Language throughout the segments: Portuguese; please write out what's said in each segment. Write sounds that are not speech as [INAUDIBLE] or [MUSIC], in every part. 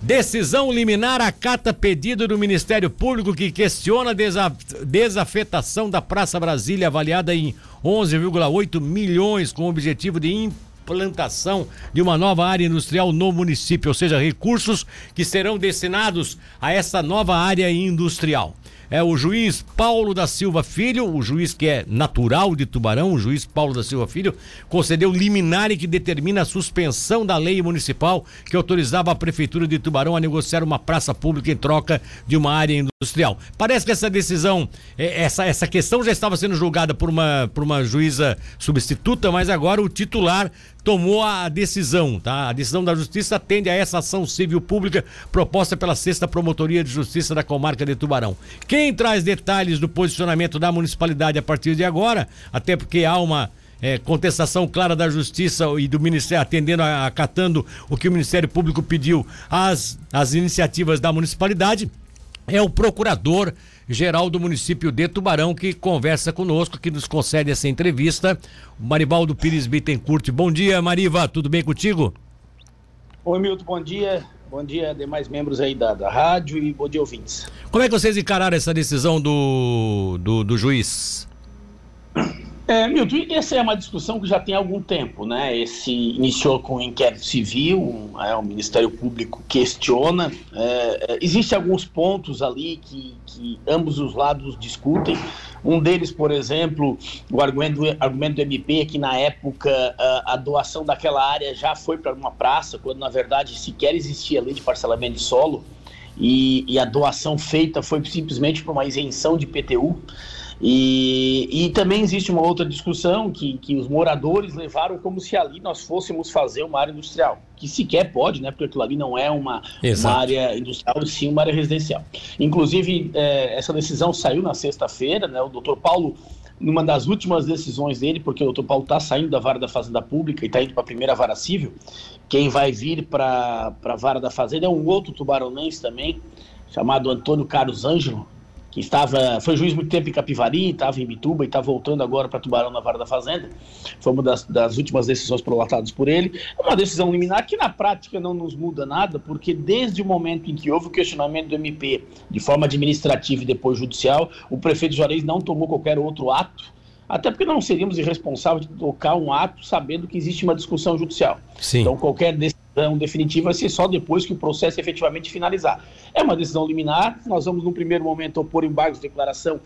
Decisão liminar acata pedido do Ministério Público que questiona a desafetação da Praça Brasília, avaliada em 11,8 milhões, com o objetivo de implantação de uma nova área industrial no município, ou seja, recursos que serão destinados a essa nova área industrial é o juiz Paulo da Silva Filho, o juiz que é natural de Tubarão, o juiz Paulo da Silva Filho, concedeu liminar que determina a suspensão da lei municipal que autorizava a prefeitura de Tubarão a negociar uma praça pública em troca de uma área industrial. Parece que essa decisão, é, essa, essa questão já estava sendo julgada por uma, por uma juíza substituta, mas agora o titular tomou a decisão, tá? A decisão da justiça atende a essa ação civil pública proposta pela sexta promotoria de justiça da comarca de Tubarão. Quem traz detalhes do posicionamento da municipalidade a partir de agora, até porque há uma é, contestação clara da Justiça e do Ministério, atendendo, acatando o que o Ministério Público pediu às, às iniciativas da municipalidade, é o procurador geral do município de Tubarão, que conversa conosco, que nos concede essa entrevista. Marivaldo Pires Bittencourt. Bom dia, Mariva, tudo bem contigo? Oi, Milton, bom dia. Bom dia, demais membros aí da, da rádio e bom dia, ouvintes. Como é que vocês encararam essa decisão do, do, do juiz? [COUGHS] É, Milton, essa é uma discussão que já tem algum tempo, né? Esse iniciou com o inquérito civil, é, o Ministério Público questiona. É, é, Existem alguns pontos ali que, que ambos os lados discutem. Um deles, por exemplo, o argumento, argumento do MP é que na época a, a doação daquela área já foi para uma praça, quando na verdade sequer existia lei de parcelamento de solo, e, e a doação feita foi simplesmente para uma isenção de PTU. E, e também existe uma outra discussão que, que os moradores levaram como se ali nós fôssemos fazer uma área industrial, que sequer pode, né? Porque aquilo ali não é uma, uma área industrial, sim uma área residencial. Inclusive, é, essa decisão saiu na sexta-feira, né? O doutor Paulo numa das últimas decisões dele, porque o doutor Paulo está saindo da vara da Fazenda Pública e está indo para a primeira vara civil, quem vai vir para a vara da Fazenda é um outro tubaronense também, chamado Antônio Carlos Ângelo, que estava, foi juiz muito tempo em Capivari, estava em Bituba e está voltando agora para Tubarão na Vara da Fazenda. Foi uma das, das últimas decisões prolatadas por ele. É uma decisão liminar que na prática não nos muda nada, porque desde o momento em que houve o questionamento do MP de forma administrativa e depois judicial, o prefeito Juarez não tomou qualquer outro ato até porque não seríamos irresponsáveis de tocar um ato sabendo que existe uma discussão judicial. Sim. Então, qualquer decisão definitiva vai ser só depois que o processo efetivamente finalizar. É uma decisão liminar, nós vamos, no primeiro momento, opor embargos de declaração,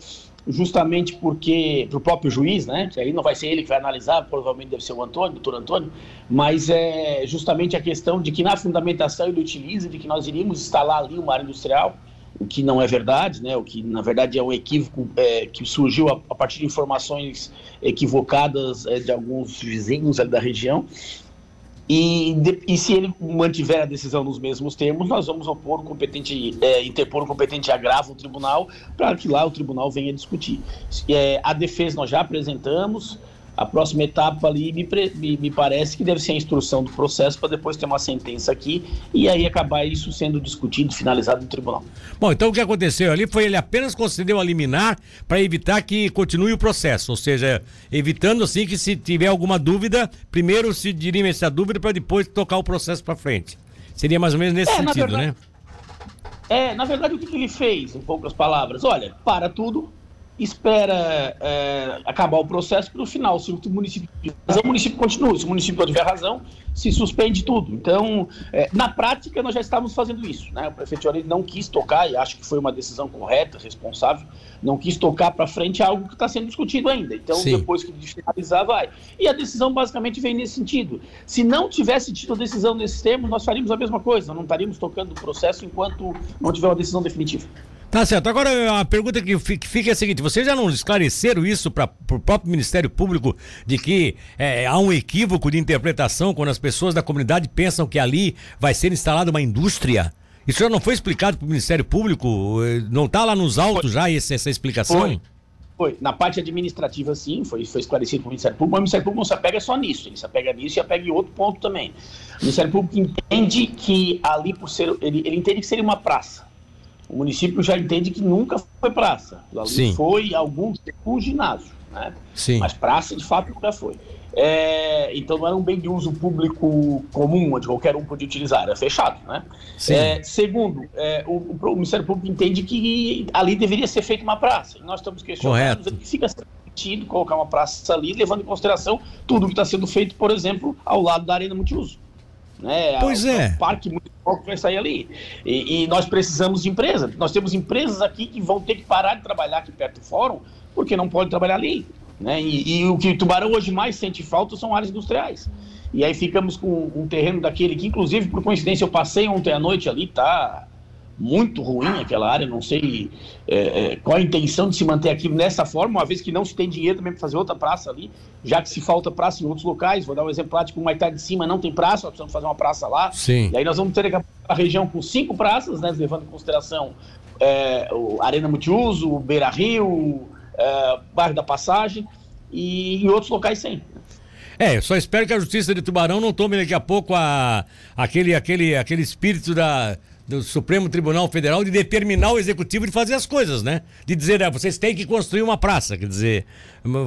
justamente porque, para o próprio juiz, né, que aí não vai ser ele que vai analisar, provavelmente deve ser o Antônio, o doutor Antônio, mas é justamente a questão de que na fundamentação ele utiliza de que nós iríamos instalar ali uma área industrial, o que não é verdade, né? o que na verdade é um equívoco é, que surgiu a, a, partir de informações equivocadas é, de alguns vizinhos da região. E, de, e, se ele mantiver a decisão nos mesmos termos, nós vamos opor o competente, é, interpor o competente agravo ao tribunal para que lá o tribunal venha discutir. É, a defesa nós já apresentamos, a próxima etapa ali me, me, me, parece que deve ser a instrução do processo para depois ter uma sentença aqui e aí acabar isso sendo discutido, finalizado no tribunal. Bom, então o que aconteceu ali foi ele apenas concedeu a liminar para evitar que continue o processo, ou seja, evitando assim que se tiver alguma dúvida, primeiro se dirime essa dúvida para depois tocar o processo para frente. Seria mais ou menos nesse é, sentido, verdade, né? É, na verdade o que, que ele fez, em poucas palavras? Olha, para tudo, espera é, acabar o processo para o final. Se o município o município continua. Se o município tiver razão, se suspende tudo. Então, é, na prática, nós já estávamos fazendo isso. Né? O prefeito Juarez não quis tocar, e acho que foi uma decisão correta, responsável, não quis tocar para frente algo que está sendo discutido ainda. Então, Sim. depois que finalizar, vai. E a decisão basicamente vem nesse sentido. Se não tivesse tido a decisão nesses termos, nós faríamos a mesma coisa, não estaríamos tocando o processo enquanto não tiver uma decisão definitiva. Tá certo. Agora, a pergunta que fica é a seguinte: vocês já não esclareceram isso para o próprio Ministério Público de que é, há um equívoco de interpretação quando as pessoas da comunidade pensam que ali vai ser instalada uma indústria? Isso já não foi explicado para o Ministério Público? Não está lá nos autos já essa, essa explicação? Foi. Foi. Na parte administrativa, sim, foi, foi esclarecido para o Ministério Público, mas o Ministério Público não se apega só nisso, ele se apega nisso e apega em outro ponto também. O Ministério Público entende que ali, por ser. Ele, ele entende que seria uma praça o município já entende que nunca foi praça. Ali Sim. foi algum um ginásio. né? Sim. Mas praça, de fato, nunca foi. É, então não era um bem de uso público comum, onde qualquer um podia utilizar, era fechado. Né? É, segundo, é, o, o, Ministério Público entende que ali deveria ser feita uma praça. E nós estamos questionando que fica sentido colocar uma praça ali, levando em consideração tudo que está sendo feito, por exemplo, ao lado da Arena Multiuso. Né? Pois é. O parque municipal que vai sair ali. E, e, nós precisamos de empresa. Nós temos empresas aqui que vão ter que parar de trabalhar aqui perto do fórum, porque não pode trabalhar ali. Né? E, e, o que Tubarão hoje mais sente falta são áreas industriais. E aí ficamos com um terreno daquele que, inclusive, por coincidência, eu passei ontem à noite ali, tá muito ruim aquela área, não sei é, é, qual a intenção de se manter aqui nessa forma, uma vez que não se tem dinheiro também para fazer outra praça ali, já que se falta praça em outros locais, vou dar um exemplo prático, uma Maitá de cima não tem praça, nós precisamos fazer uma praça lá, Sim. e aí nós vamos ter a região com cinco praças, né, levando em consideração é, o Arena Multiuso, o Beira Rio, é, bairro da Passagem e em outros locais sem. É, só espero que a Justiça de Tubarão não tome daqui a pouco a, aquele, aquele, aquele espírito da, do Supremo Tribunal Federal de determinar o executivo de fazer as coisas, né? De dizer, ah, vocês têm que construir uma praça, quer dizer,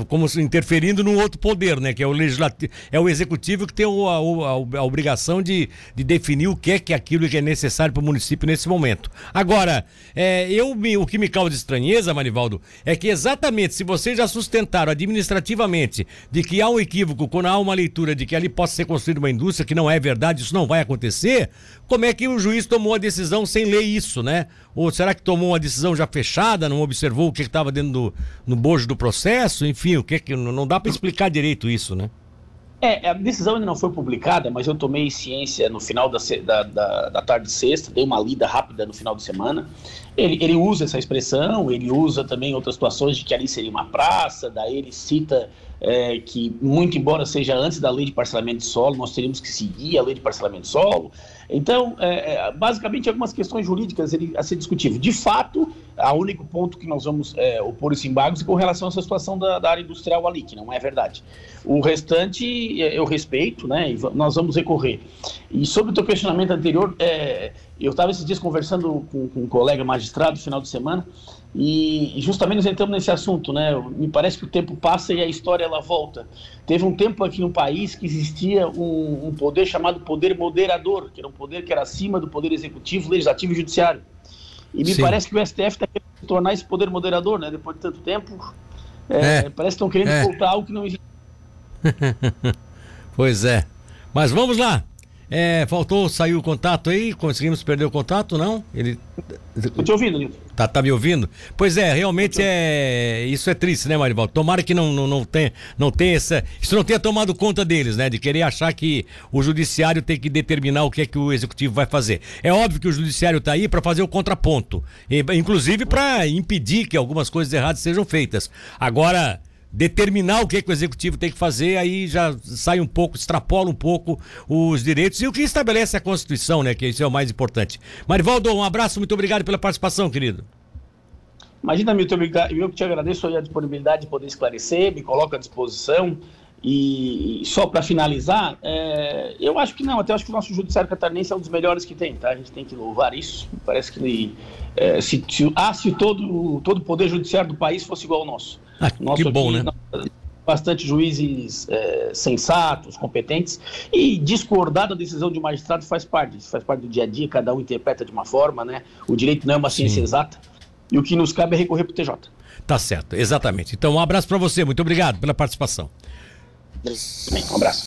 como interferindo num outro poder, né? Que é o legislativo, é o executivo que tem a, a, a obrigação de, de definir o que é que aquilo que é necessário para o município nesse momento. Agora, é, eu me, o que me causa estranheza, Manivaldo, é que exatamente se vocês já sustentaram administrativamente de que há um equívoco quando há uma leitura de que ali possa ser construída uma indústria, que não é verdade, isso não vai acontecer, como é que o juiz tomou a decisão sem ler isso, né? Ou será que tomou uma decisão já fechada, não observou o que estava dentro do no bojo do processo? Enfim, o que que não dá para explicar direito isso, né? É, a decisão ainda não foi publicada, mas eu tomei ciência no final da, da, da, da tarde de sexta, dei uma lida rápida no final de semana. Ele, ele usa essa expressão, ele usa também outras situações de que ali seria uma praça, daí ele cita é, que, muito embora seja antes da lei de parcelamento de solo, nós teríamos que seguir a lei de parcelamento de solo. Então, é, é, basicamente, algumas questões jurídicas a ser discutível. De fato, o único ponto que nós vamos é, opor esse embargo é com relação a essa situação da, da, área industrial ali, que não é verdade. O restante é, eu respeito, né, e nós vamos recorrer. E sobre o teu questionamento anterior, é, eu estava esses dias conversando com, com um colega magistrado no final de semana, e justamente nós entramos nesse assunto, né? Me parece que o tempo passa e a história ela volta. Teve um tempo aqui no país que existia um, um poder chamado poder moderador, que era um poder que era acima do poder executivo, legislativo e judiciário. E me Sim. parece que o STF está querendo tornar esse poder moderador, né? Depois de tanto tempo, é, é. parece que estão querendo é. voltar algo que não existe. [LAUGHS] pois é. Mas vamos lá. É, faltou, saiu o contato aí, conseguimos perder o contato, não? Ele. Tô te ouvindo, Nilton. Tá, tá me ouvindo? Pois é, realmente é. Isso é triste, né, Marival? Tomara que não, não, não, tenha, não tenha essa. Isso não tenha tomado conta deles, né? De querer achar que o judiciário tem que determinar o que é que o executivo vai fazer. É óbvio que o judiciário tá aí para fazer o contraponto. Inclusive para impedir que algumas coisas erradas sejam feitas. Agora determinar o que, que o executivo tem que fazer, aí já sai um pouco, extrapola um pouco os direitos e o que estabelece a Constituição, né? Que isso é o mais importante. Marivaldo, um abraço, muito obrigado pela participação, querido. Imagina, Milton, eu que te agradeço a disponibilidade de poder esclarecer, me coloco à disposição. E, só para finalizar, é, eu acho que não, até acho que o nosso judiciário catarinense é um dos melhores que tem, tá? A gente tem que louvar isso. Parece que é, se, se, ah, se todo todo o poder judiciário do país fosse igual ao nosso. Ah, nosso que bom, aqui, né? Bastante juízes é, sensatos, competentes, e discordar da decisão de um magistrado faz parte, faz parte do dia a dia, cada um interpreta de uma forma, né? O direito não é uma ciência Sim. exata, e o que nos cabe é recorrer para o TJ. Tá certo, exatamente. Então, um abraço para você, muito obrigado pela participação. Um abraço.